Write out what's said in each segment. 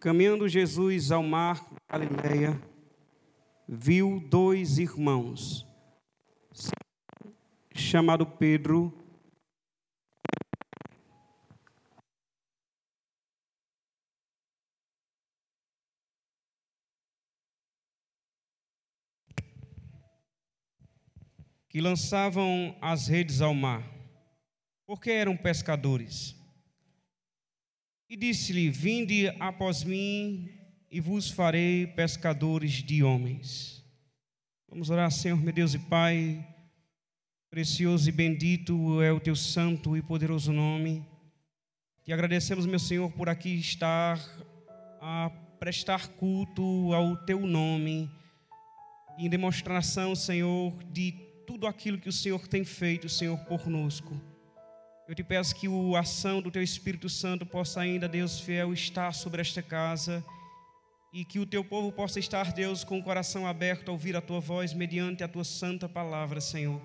Caminhando Jesus ao mar Galileia, viu dois irmãos, chamado Pedro que lançavam as redes ao mar, porque eram pescadores. E disse-lhe: Vinde após mim, e vos farei pescadores de homens. Vamos orar, Senhor, meu Deus e Pai. Precioso e bendito é o teu santo e poderoso nome. Te agradecemos, meu Senhor, por aqui estar a prestar culto ao teu nome, em demonstração, Senhor, de tudo aquilo que o Senhor tem feito, Senhor, conosco. Eu te peço que a ação do Teu Espírito Santo possa ainda, Deus fiel, estar sobre esta casa e que o Teu povo possa estar, Deus, com o coração aberto a ouvir a Tua voz mediante a Tua santa palavra, Senhor.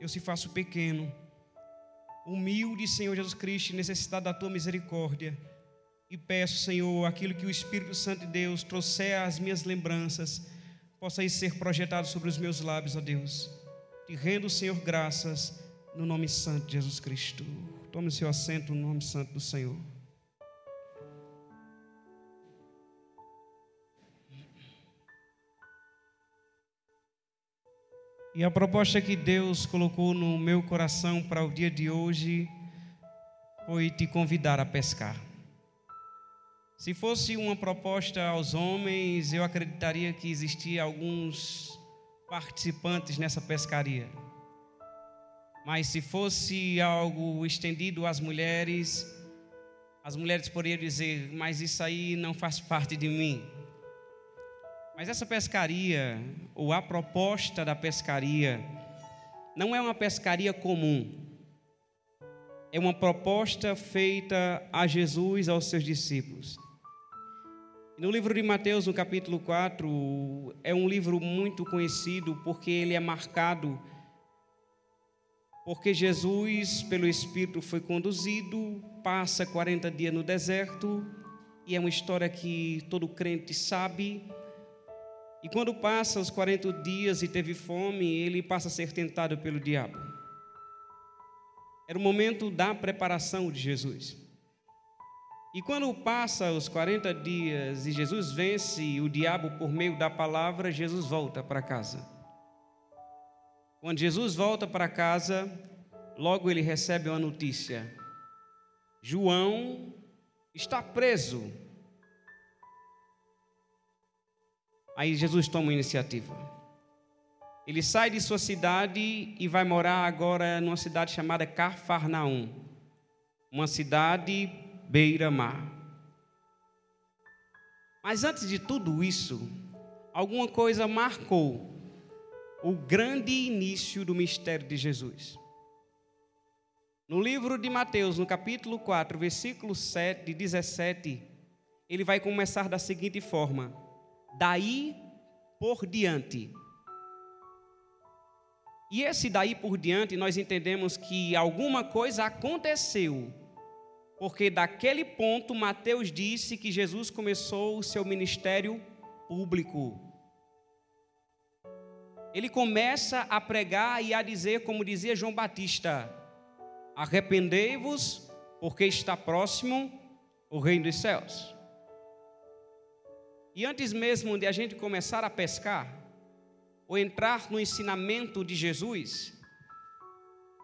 Eu se faço pequeno, humilde, Senhor Jesus Cristo, necessidade da Tua misericórdia. E peço, Senhor, aquilo que o Espírito Santo de Deus trouxer às minhas lembranças, possa ser projetado sobre os meus lábios, ó Deus. Te rendo, Senhor, graças no nome santo de Jesus Cristo. Tome o seu assento no nome santo do Senhor. E a proposta que Deus colocou no meu coração para o dia de hoje foi te convidar a pescar. Se fosse uma proposta aos homens, eu acreditaria que existia alguns participantes nessa pescaria. Mas se fosse algo estendido às mulheres, as mulheres poderiam dizer: Mas isso aí não faz parte de mim. Mas essa pescaria, ou a proposta da pescaria, não é uma pescaria comum. É uma proposta feita a Jesus, aos seus discípulos. No livro de Mateus, no capítulo 4, é um livro muito conhecido porque ele é marcado porque Jesus, pelo Espírito, foi conduzido, passa 40 dias no deserto, e é uma história que todo crente sabe. E quando passa os 40 dias e teve fome, ele passa a ser tentado pelo diabo. Era o momento da preparação de Jesus. E quando passa os 40 dias e Jesus vence o diabo por meio da palavra, Jesus volta para casa. Quando Jesus volta para casa, logo ele recebe uma notícia: João está preso. Aí Jesus toma iniciativa. Ele sai de sua cidade e vai morar agora numa cidade chamada Cafarnaum, uma cidade beira-mar. Mas antes de tudo isso, alguma coisa marcou o grande início do mistério de Jesus. No livro de Mateus, no capítulo 4, versículo 7 e 17, ele vai começar da seguinte forma: Daí por diante. E esse daí por diante, nós entendemos que alguma coisa aconteceu porque daquele ponto Mateus disse que Jesus começou o seu ministério público. Ele começa a pregar e a dizer, como dizia João Batista: Arrependei-vos, porque está próximo o reino dos céus. E antes mesmo de a gente começar a pescar, ou entrar no ensinamento de Jesus,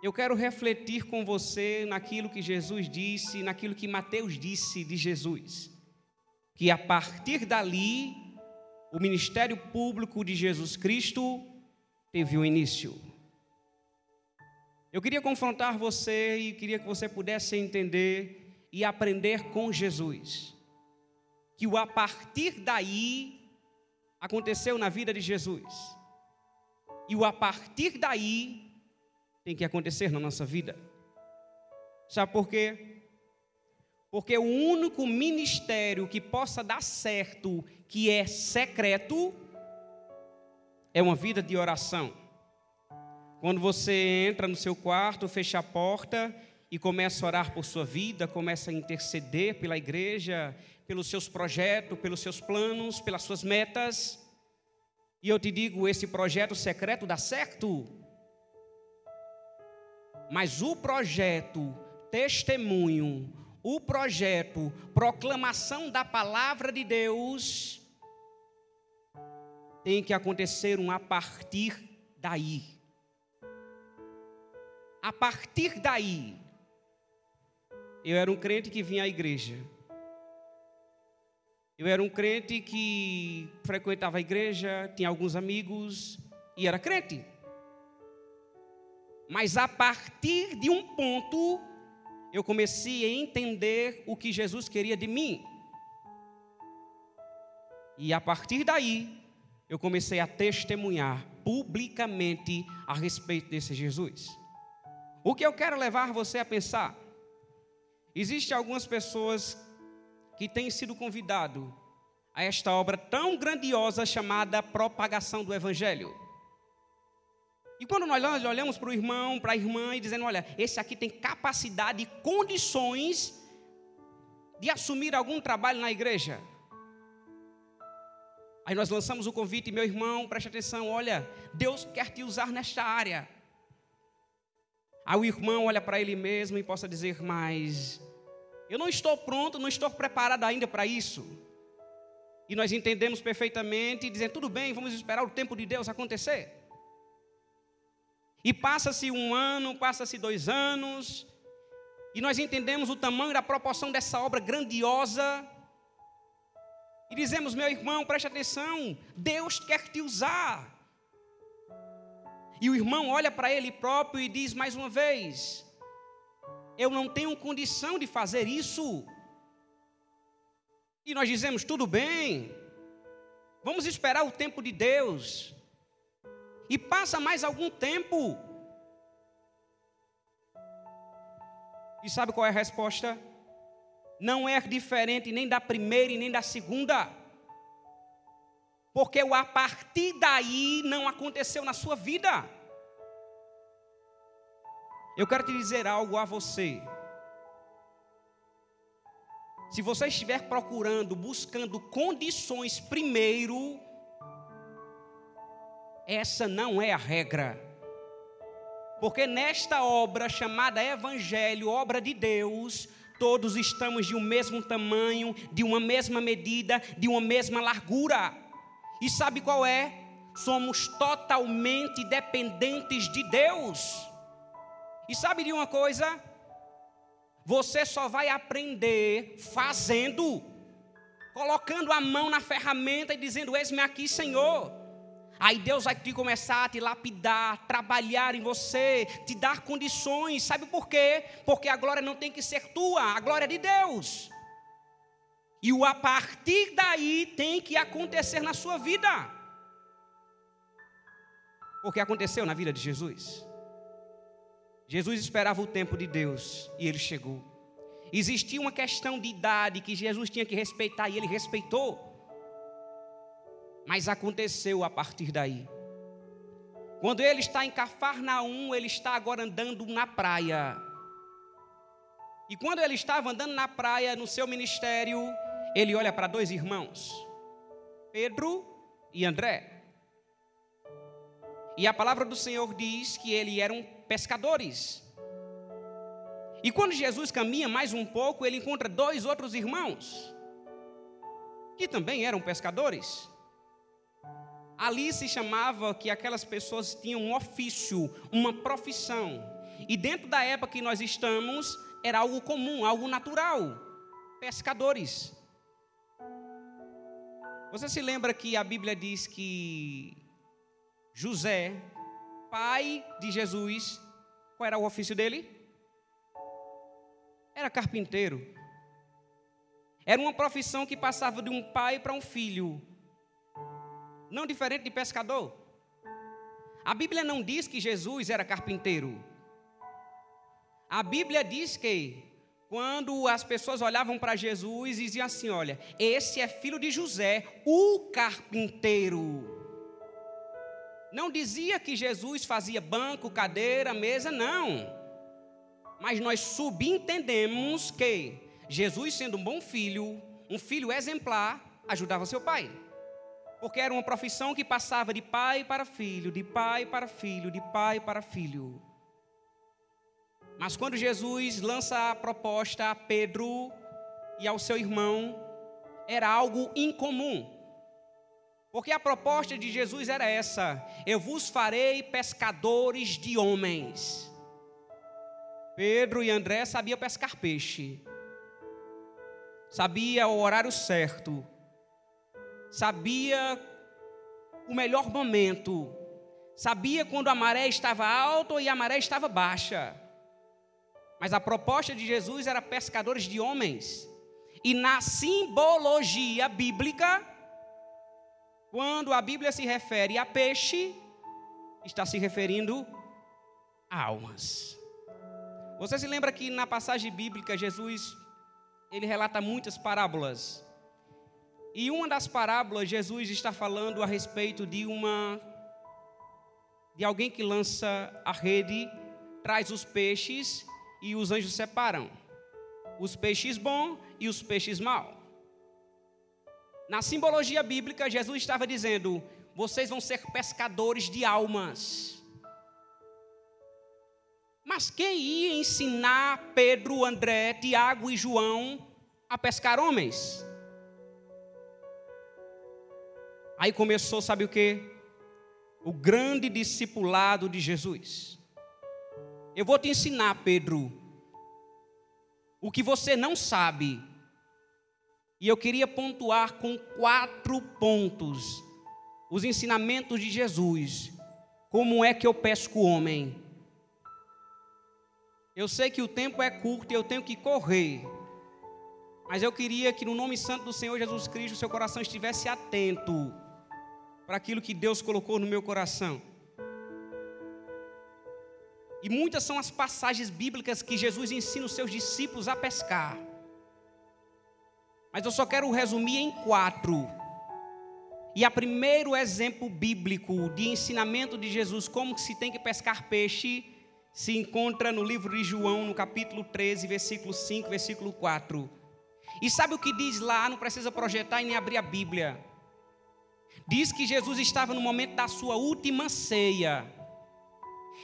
eu quero refletir com você naquilo que Jesus disse, naquilo que Mateus disse de Jesus. Que a partir dali, o ministério público de Jesus Cristo teve um início. Eu queria confrontar você e queria que você pudesse entender e aprender com Jesus. Que o a partir daí aconteceu na vida de Jesus. E o a partir daí tem que acontecer na nossa vida. Sabe por quê? Porque o único ministério que possa dar certo, que é secreto, é uma vida de oração. Quando você entra no seu quarto, fecha a porta e começa a orar por sua vida, começa a interceder pela igreja, pelos seus projetos, pelos seus planos, pelas suas metas. E eu te digo, esse projeto secreto dá certo. Mas o projeto testemunho, o projeto proclamação da palavra de Deus tem que acontecer um a partir daí. A partir daí, eu era um crente que vinha à igreja. Eu era um crente que frequentava a igreja, tinha alguns amigos e era crente. Mas a partir de um ponto, eu comecei a entender o que Jesus queria de mim. E a partir daí, eu comecei a testemunhar publicamente a respeito desse Jesus. O que eu quero levar você a pensar? Existem algumas pessoas que têm sido convidados a esta obra tão grandiosa chamada propagação do Evangelho. E quando nós olhamos para o irmão, para a irmã e dizendo, olha, esse aqui tem capacidade e condições de assumir algum trabalho na igreja. Aí nós lançamos o convite, meu irmão, preste atenção, olha, Deus quer te usar nesta área. Aí o irmão olha para ele mesmo e possa dizer, mas eu não estou pronto, não estou preparado ainda para isso. E nós entendemos perfeitamente e tudo bem, vamos esperar o tempo de Deus acontecer. E passa-se um ano, passa-se dois anos, e nós entendemos o tamanho da proporção dessa obra grandiosa. E dizemos, meu irmão, preste atenção, Deus quer te usar. E o irmão olha para ele próprio e diz mais uma vez: Eu não tenho condição de fazer isso. E nós dizemos: Tudo bem, vamos esperar o tempo de Deus. E passa mais algum tempo. E sabe qual é a resposta? Não é diferente nem da primeira e nem da segunda. Porque o a partir daí não aconteceu na sua vida. Eu quero te dizer algo a você. Se você estiver procurando, buscando condições primeiro, essa não é a regra. Porque nesta obra chamada Evangelho, obra de Deus, todos estamos de um mesmo tamanho, de uma mesma medida, de uma mesma largura. E sabe qual é? Somos totalmente dependentes de Deus. E sabe de uma coisa? Você só vai aprender fazendo, colocando a mão na ferramenta e dizendo: Eis-me aqui, Senhor. Aí Deus vai te começar a te lapidar, trabalhar em você, te dar condições. Sabe por quê? Porque a glória não tem que ser tua, a glória é de Deus. E o a partir daí tem que acontecer na sua vida. Porque aconteceu na vida de Jesus. Jesus esperava o tempo de Deus e ele chegou. Existia uma questão de idade que Jesus tinha que respeitar e ele respeitou. Mas aconteceu a partir daí. Quando ele está em Cafarnaum, ele está agora andando na praia. E quando ele estava andando na praia no seu ministério, ele olha para dois irmãos, Pedro e André. E a palavra do Senhor diz que eles eram pescadores. E quando Jesus caminha mais um pouco, ele encontra dois outros irmãos, que também eram pescadores. Ali se chamava que aquelas pessoas tinham um ofício, uma profissão. E dentro da época que nós estamos, era algo comum, algo natural. Pescadores. Você se lembra que a Bíblia diz que José, pai de Jesus, qual era o ofício dele? Era carpinteiro. Era uma profissão que passava de um pai para um filho. Não diferente de pescador. A Bíblia não diz que Jesus era carpinteiro. A Bíblia diz que quando as pessoas olhavam para Jesus e diziam assim: Olha, esse é filho de José, o carpinteiro. Não dizia que Jesus fazia banco, cadeira, mesa, não. Mas nós subentendemos que Jesus, sendo um bom filho, um filho exemplar ajudava seu pai. Porque era uma profissão que passava de pai para filho, de pai para filho, de pai para filho. Mas quando Jesus lança a proposta a Pedro e ao seu irmão, era algo incomum. Porque a proposta de Jesus era essa: Eu vos farei pescadores de homens. Pedro e André sabiam pescar peixe, sabia o horário certo, sabia o melhor momento, sabia quando a maré estava alta e a maré estava baixa. Mas a proposta de Jesus era pescadores de homens. E na simbologia bíblica, quando a Bíblia se refere a peixe, está se referindo a almas. Você se lembra que na passagem bíblica Jesus ele relata muitas parábolas. E uma das parábolas Jesus está falando a respeito de uma de alguém que lança a rede, traz os peixes e os anjos separam os peixes bons e os peixes maus. Na simbologia bíblica, Jesus estava dizendo: vocês vão ser pescadores de almas. Mas quem ia ensinar Pedro, André, Tiago e João a pescar homens? Aí começou, sabe o que? O grande discipulado de Jesus. Eu vou te ensinar, Pedro, o que você não sabe e eu queria pontuar com quatro pontos os ensinamentos de Jesus. Como é que eu pesco o homem? Eu sei que o tempo é curto e eu tenho que correr. Mas eu queria que no nome santo do Senhor Jesus Cristo seu coração estivesse atento para aquilo que Deus colocou no meu coração. E muitas são as passagens bíblicas que Jesus ensina os seus discípulos a pescar. Mas eu só quero resumir em quatro. E o primeiro exemplo bíblico de ensinamento de Jesus, como se tem que pescar peixe, se encontra no livro de João, no capítulo 13, versículo 5, versículo 4. E sabe o que diz lá? Não precisa projetar e nem abrir a Bíblia. Diz que Jesus estava no momento da sua última ceia.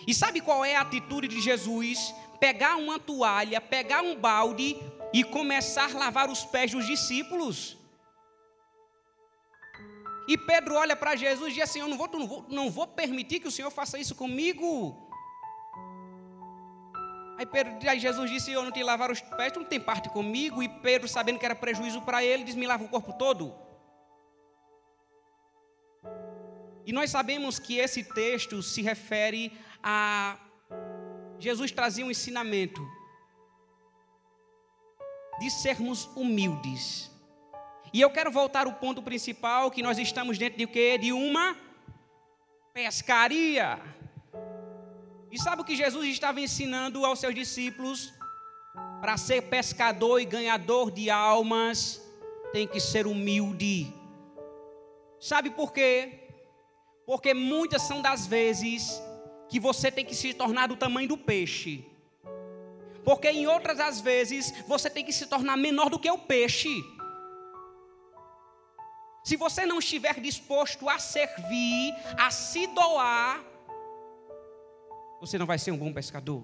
E sabe qual é a atitude de Jesus? Pegar uma toalha, pegar um balde, e começar a lavar os pés dos discípulos. E Pedro olha para Jesus e diz assim: Eu não vou, não, vou, não vou permitir que o Senhor faça isso comigo. Aí, Pedro, aí Jesus disse: Eu não te lavar os pés, tu não tem parte comigo. E Pedro, sabendo que era prejuízo para ele, diz: Me lava o corpo todo. E nós sabemos que esse texto se refere a Jesus trazia um ensinamento de sermos humildes. E eu quero voltar ao ponto principal que nós estamos dentro de quê? De uma pescaria. E sabe o que Jesus estava ensinando aos seus discípulos? Para ser pescador e ganhador de almas, tem que ser humilde. Sabe por quê? Porque muitas são das vezes que você tem que se tornar do tamanho do peixe porque em outras as vezes você tem que se tornar menor do que o peixe. Se você não estiver disposto a servir, a se doar, você não vai ser um bom pescador.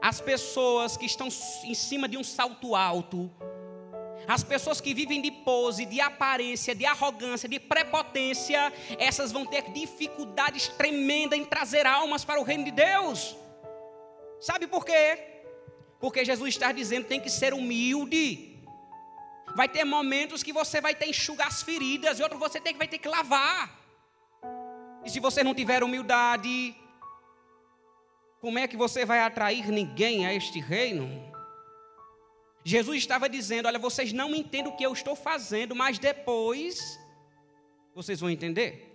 As pessoas que estão em cima de um salto alto, as pessoas que vivem de pose, de aparência, de arrogância, de prepotência, essas vão ter dificuldades tremendas em trazer almas para o reino de Deus. Sabe por quê? Porque Jesus está dizendo tem que ser humilde. Vai ter momentos que você vai ter que enxugar as feridas, e outros você tem, vai ter que lavar. E se você não tiver humildade, como é que você vai atrair ninguém a este reino? Jesus estava dizendo: Olha, vocês não entendem o que eu estou fazendo, mas depois vocês vão entender.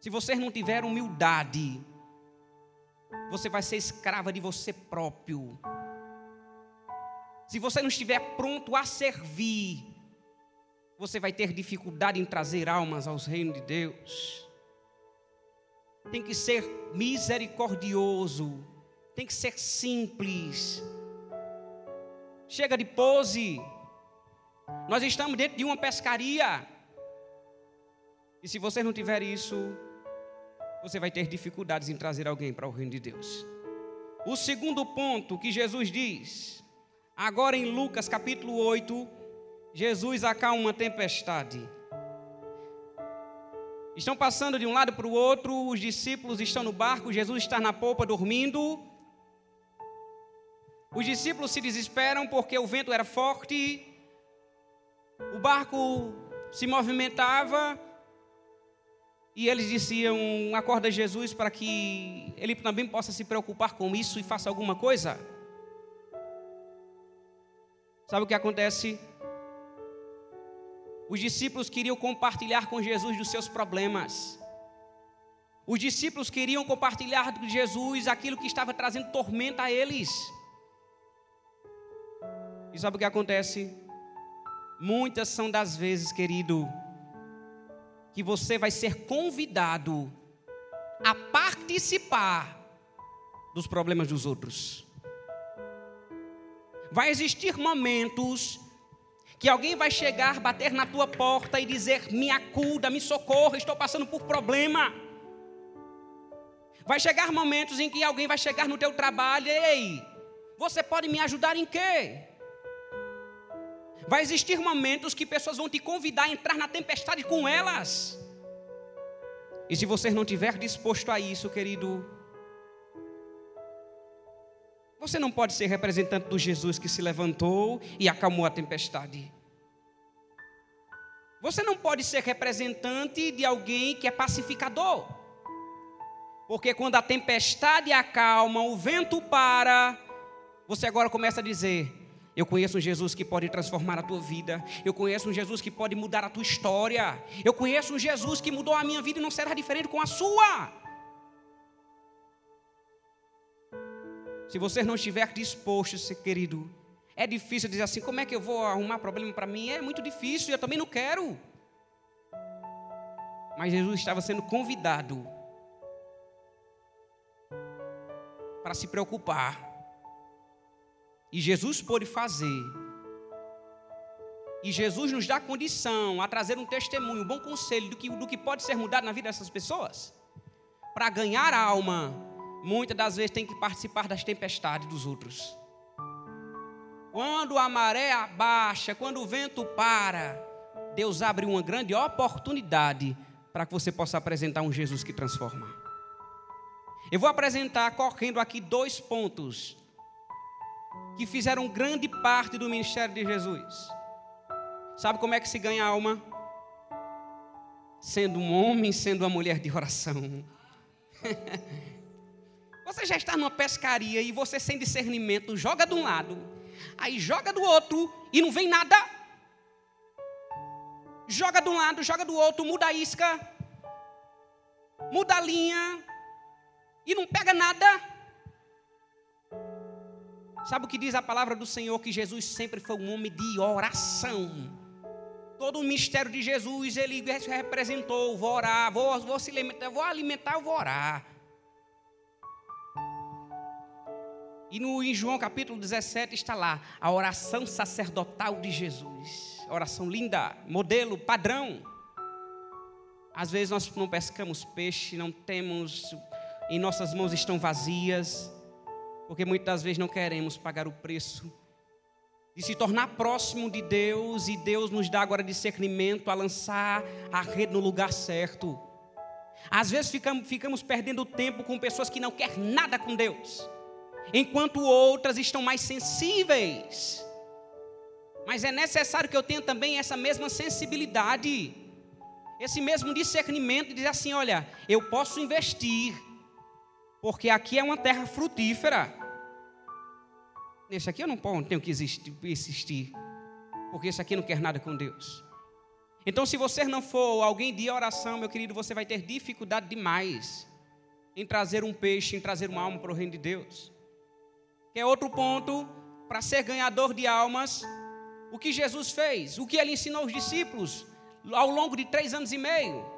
Se vocês não tiverem humildade, você vai ser escrava de você próprio. Se você não estiver pronto a servir, você vai ter dificuldade em trazer almas aos reinos de Deus. Tem que ser misericordioso, tem que ser simples. Chega de pose. Nós estamos dentro de uma pescaria. E se você não tiver isso, você vai ter dificuldades em trazer alguém para o reino de Deus. O segundo ponto que Jesus diz, agora em Lucas capítulo 8, Jesus acalma uma tempestade. Estão passando de um lado para o outro, os discípulos estão no barco, Jesus está na polpa dormindo. Os discípulos se desesperam porque o vento era forte, o barco se movimentava, e eles diziam: Acorda Jesus para que ele também possa se preocupar com isso e faça alguma coisa. Sabe o que acontece? Os discípulos queriam compartilhar com Jesus dos seus problemas. Os discípulos queriam compartilhar com Jesus aquilo que estava trazendo tormenta a eles. E sabe o que acontece? Muitas são das vezes, querido, que você vai ser convidado a participar dos problemas dos outros. Vai existir momentos que alguém vai chegar, bater na tua porta e dizer: me acuda, me socorra, estou passando por problema. Vai chegar momentos em que alguém vai chegar no teu trabalho, ei, você pode me ajudar em quê? Vai existir momentos que pessoas vão te convidar a entrar na tempestade com elas. E se você não tiver disposto a isso, querido, você não pode ser representante do Jesus que se levantou e acalmou a tempestade. Você não pode ser representante de alguém que é pacificador. Porque quando a tempestade acalma, o vento para, você agora começa a dizer: Eu conheço um Jesus que pode transformar a tua vida. Eu conheço um Jesus que pode mudar a tua história. Eu conheço um Jesus que mudou a minha vida e não será diferente com a sua. Se você não estiver disposto, querido, é difícil dizer assim: como é que eu vou arrumar problema para mim? É muito difícil, eu também não quero. Mas Jesus estava sendo convidado para se preocupar. E Jesus pôde fazer. E Jesus nos dá condição a trazer um testemunho, um bom conselho do que, do que pode ser mudado na vida dessas pessoas. Para ganhar a alma, muitas das vezes tem que participar das tempestades dos outros. Quando a maré abaixa, quando o vento para, Deus abre uma grande oportunidade para que você possa apresentar um Jesus que transforma. Eu vou apresentar correndo aqui dois pontos que fizeram grande parte do ministério de Jesus. Sabe como é que se ganha alma? Sendo um homem, sendo uma mulher de oração. você já está numa pescaria e você sem discernimento joga de um lado aí joga do outro e não vem nada. Joga de um lado, joga do outro, muda a isca, muda a linha e não pega nada. Sabe o que diz a palavra do Senhor? Que Jesus sempre foi um homem de oração. Todo o mistério de Jesus, ele representou: vou orar, vou, vou se alimentar, vou alimentar, vou orar. E no, em João capítulo 17 está lá a oração sacerdotal de Jesus. Oração linda, modelo, padrão. Às vezes nós não pescamos peixe, não temos, em nossas mãos estão vazias, porque muitas vezes não queremos pagar o preço de se tornar próximo de Deus e Deus nos dá agora discernimento a lançar a rede no lugar certo. Às vezes ficamos, ficamos perdendo tempo com pessoas que não querem nada com Deus enquanto outras estão mais sensíveis. Mas é necessário que eu tenha também essa mesma sensibilidade, esse mesmo discernimento de dizer assim: olha, eu posso investir, porque aqui é uma terra frutífera. Nesse aqui eu não tenho que existir, porque esse aqui não quer nada com Deus. Então, se você não for alguém de oração, meu querido, você vai ter dificuldade demais em trazer um peixe, em trazer uma alma para o reino de Deus que é outro ponto, para ser ganhador de almas, o que Jesus fez, o que ele ensinou aos discípulos ao longo de três anos e meio.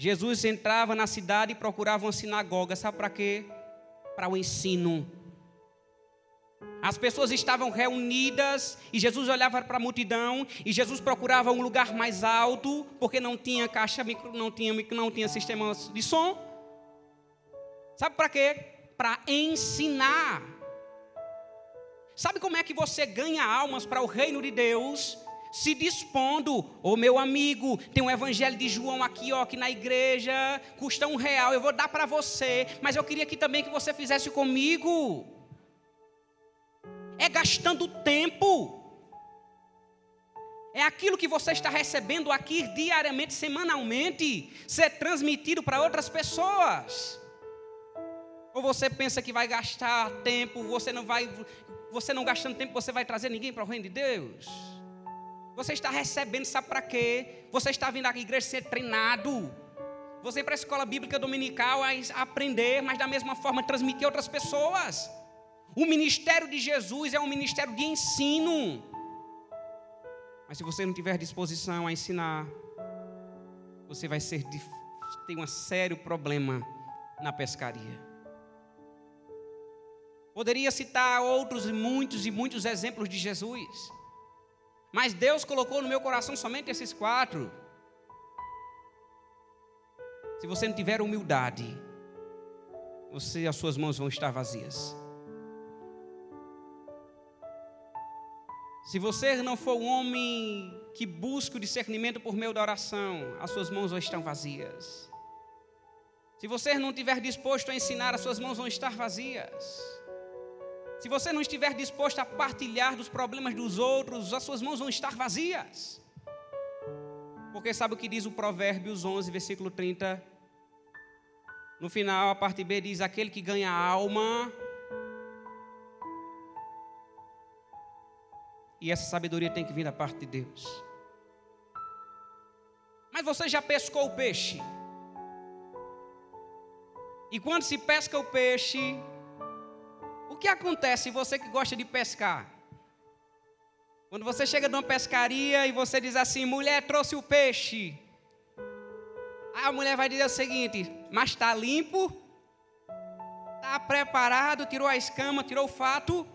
Jesus entrava na cidade e procurava uma sinagoga, sabe para quê? Para o ensino. As pessoas estavam reunidas e Jesus olhava para a multidão e Jesus procurava um lugar mais alto, porque não tinha caixa, não tinha, não tinha sistema de som. Sabe para quê? Para ensinar. Sabe como é que você ganha almas para o reino de Deus? Se dispondo, ô meu amigo, tem um evangelho de João aqui, ó, aqui na igreja, custa um real, eu vou dar para você, mas eu queria que também que você fizesse comigo é gastando tempo. É aquilo que você está recebendo aqui diariamente, semanalmente, ser transmitido para outras pessoas. Ou você pensa que vai gastar tempo, você não vai, você não gastando tempo, você vai trazer ninguém para o reino de Deus? Você está recebendo, sabe para quê? Você está vindo à igreja ser treinado. Você ir para a escola bíblica dominical a aprender, mas da mesma forma transmitir a outras pessoas. O ministério de Jesus é um ministério de ensino. Mas se você não tiver disposição a ensinar, você vai ser tem um sério problema na pescaria. Poderia citar outros muitos e muitos exemplos de Jesus. Mas Deus colocou no meu coração somente esses quatro. Se você não tiver humildade, você as suas mãos vão estar vazias. Se você não for um homem que busca o discernimento por meio da oração, as suas mãos vão estar vazias. Se você não estiver disposto a ensinar, as suas mãos vão estar vazias. Se você não estiver disposto a partilhar dos problemas dos outros, as suas mãos vão estar vazias. Porque sabe o que diz o Provérbios 11, versículo 30? No final, a parte B diz: Aquele que ganha alma E essa sabedoria tem que vir da parte de Deus. Mas você já pescou o peixe? E quando se pesca o peixe, que acontece você que gosta de pescar? Quando você chega numa pescaria e você diz assim: mulher trouxe o peixe. Aí a mulher vai dizer o seguinte: mas está limpo, está preparado, tirou a escama, tirou o fato.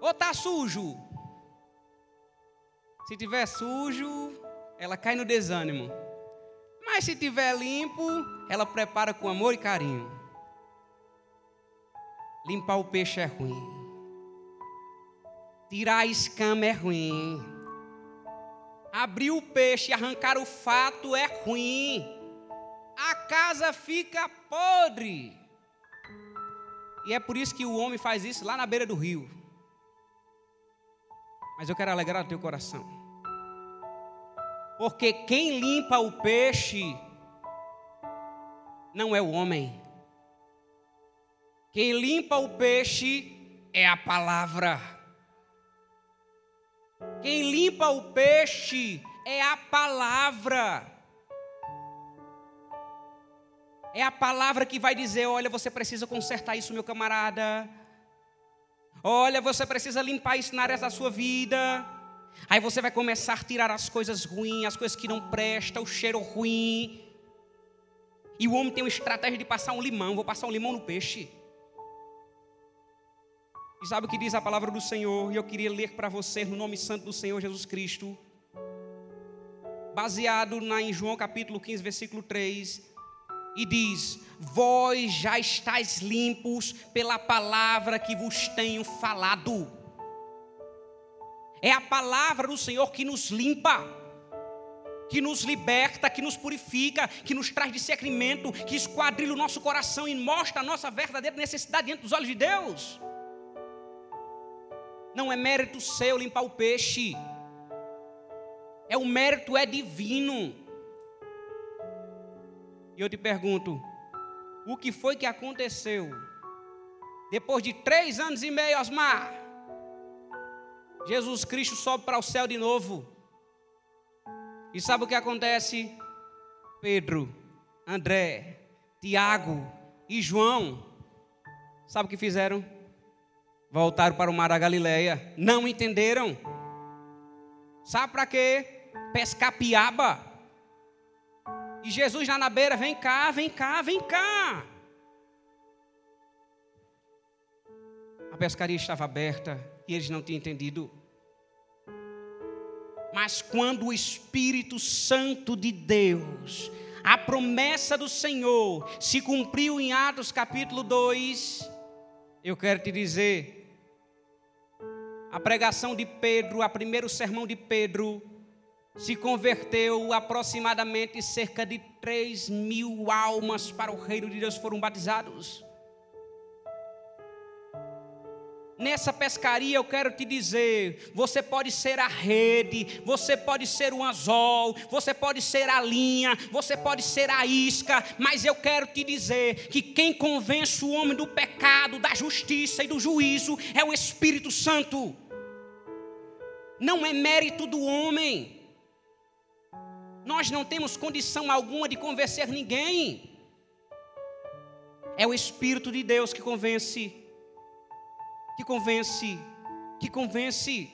Ou está sujo? Se tiver sujo, ela cai no desânimo. Mas se tiver limpo, ela prepara com amor e carinho. Limpar o peixe é ruim. Tirar a escama é ruim. Abrir o peixe e arrancar o fato é ruim. A casa fica podre. E é por isso que o homem faz isso lá na beira do rio. Mas eu quero alegrar o teu coração. Porque quem limpa o peixe não é o homem. Quem limpa o peixe é a palavra. Quem limpa o peixe é a palavra. É a palavra que vai dizer: olha, você precisa consertar isso, meu camarada. Olha, você precisa limpar isso na área da sua vida. Aí você vai começar a tirar as coisas ruins, as coisas que não prestam, o cheiro ruim. E o homem tem uma estratégia de passar um limão. Vou passar um limão no peixe. E sabe o que diz a palavra do Senhor? E eu queria ler para você no nome santo do Senhor Jesus Cristo. Baseado na, em João capítulo 15, versículo 3 e diz: Vós já estáis limpos pela palavra que vos tenho falado. É a palavra do Senhor que nos limpa, que nos liberta, que nos purifica, que nos traz discernimento, que esquadrilha o nosso coração e mostra a nossa verdadeira necessidade diante dos olhos de Deus. Não é mérito seu limpar o peixe, é o mérito é divino. E eu te pergunto: o que foi que aconteceu? Depois de três anos e meio, Osmar, Jesus Cristo sobe para o céu de novo. E sabe o que acontece? Pedro, André, Tiago e João, sabe o que fizeram? Voltaram para o mar da Galileia. Não entenderam. Sabe para quê? Pescar piaba. E Jesus lá na beira, vem cá, vem cá, vem cá. A pescaria estava aberta e eles não tinham entendido. Mas quando o Espírito Santo de Deus, a promessa do Senhor, se cumpriu em Atos capítulo 2, eu quero te dizer, a pregação de Pedro, a primeiro sermão de Pedro, se converteu aproximadamente cerca de 3 mil almas para o reino de Deus foram batizados. Nessa pescaria eu quero te dizer: você pode ser a rede, você pode ser o anzol, você pode ser a linha, você pode ser a isca, mas eu quero te dizer que quem convence o homem do pecado, da justiça e do juízo é o Espírito Santo. Não é mérito do homem. Nós não temos condição alguma de convencer ninguém. É o Espírito de Deus que convence, que convence, que convence.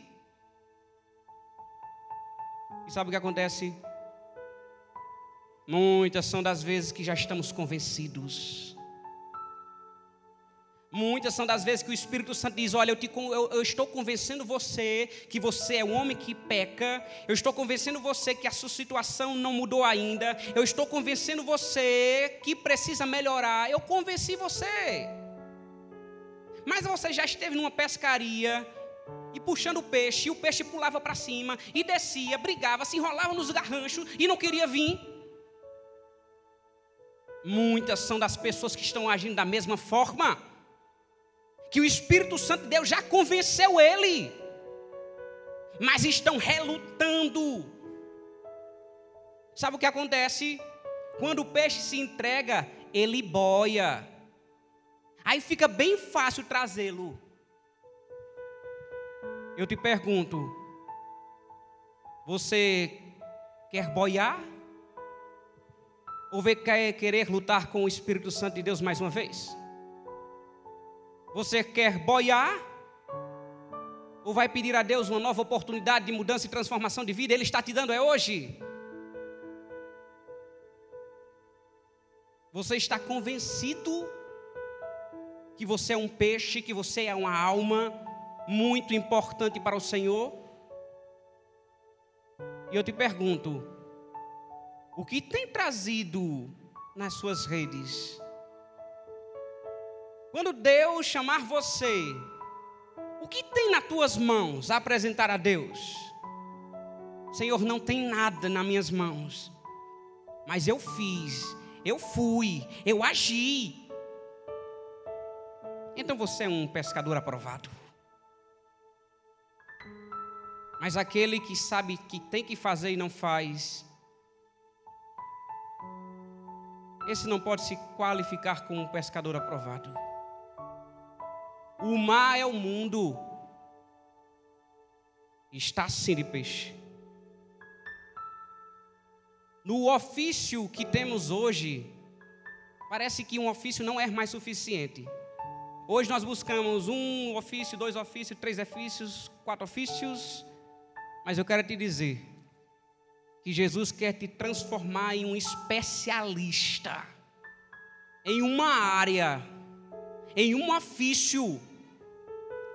E sabe o que acontece? Muitas são das vezes que já estamos convencidos. Muitas são das vezes que o Espírito Santo diz: Olha, eu, te, eu, eu, estou convencendo você que você é um homem que peca, eu estou convencendo você que a sua situação não mudou ainda, eu estou convencendo você que precisa melhorar. Eu convenci você. Mas você já esteve numa pescaria e puxando o peixe, e o peixe pulava para cima e descia, brigava, se enrolava nos garranchos e não queria vir. Muitas são das pessoas que estão agindo da mesma forma que o Espírito Santo de Deus já convenceu ele, mas estão relutando. Sabe o que acontece? Quando o peixe se entrega, ele boia. Aí fica bem fácil trazê-lo. Eu te pergunto: você quer boiar? Ou quer querer lutar com o Espírito Santo de Deus mais uma vez? Você quer boiar? Ou vai pedir a Deus uma nova oportunidade de mudança e transformação de vida? Ele está te dando é hoje. Você está convencido que você é um peixe, que você é uma alma muito importante para o Senhor? E eu te pergunto: o que tem trazido nas suas redes quando Deus chamar você, o que tem nas tuas mãos a apresentar a Deus? Senhor, não tem nada nas minhas mãos, mas eu fiz, eu fui, eu agi. Então você é um pescador aprovado. Mas aquele que sabe que tem que fazer e não faz, esse não pode se qualificar como um pescador aprovado. O mar é o mundo. Está assim de peixe. No ofício que temos hoje, parece que um ofício não é mais suficiente. Hoje nós buscamos um ofício, dois ofícios, três ofícios, quatro ofícios. Mas eu quero te dizer que Jesus quer te transformar em um especialista, em uma área, em um ofício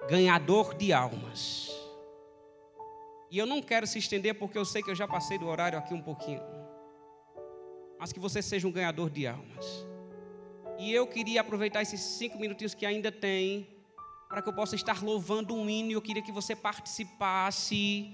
ganhador de almas. E eu não quero se estender porque eu sei que eu já passei do horário aqui um pouquinho. Mas que você seja um ganhador de almas. E eu queria aproveitar esses cinco minutinhos que ainda tem para que eu possa estar louvando um hino. Eu queria que você participasse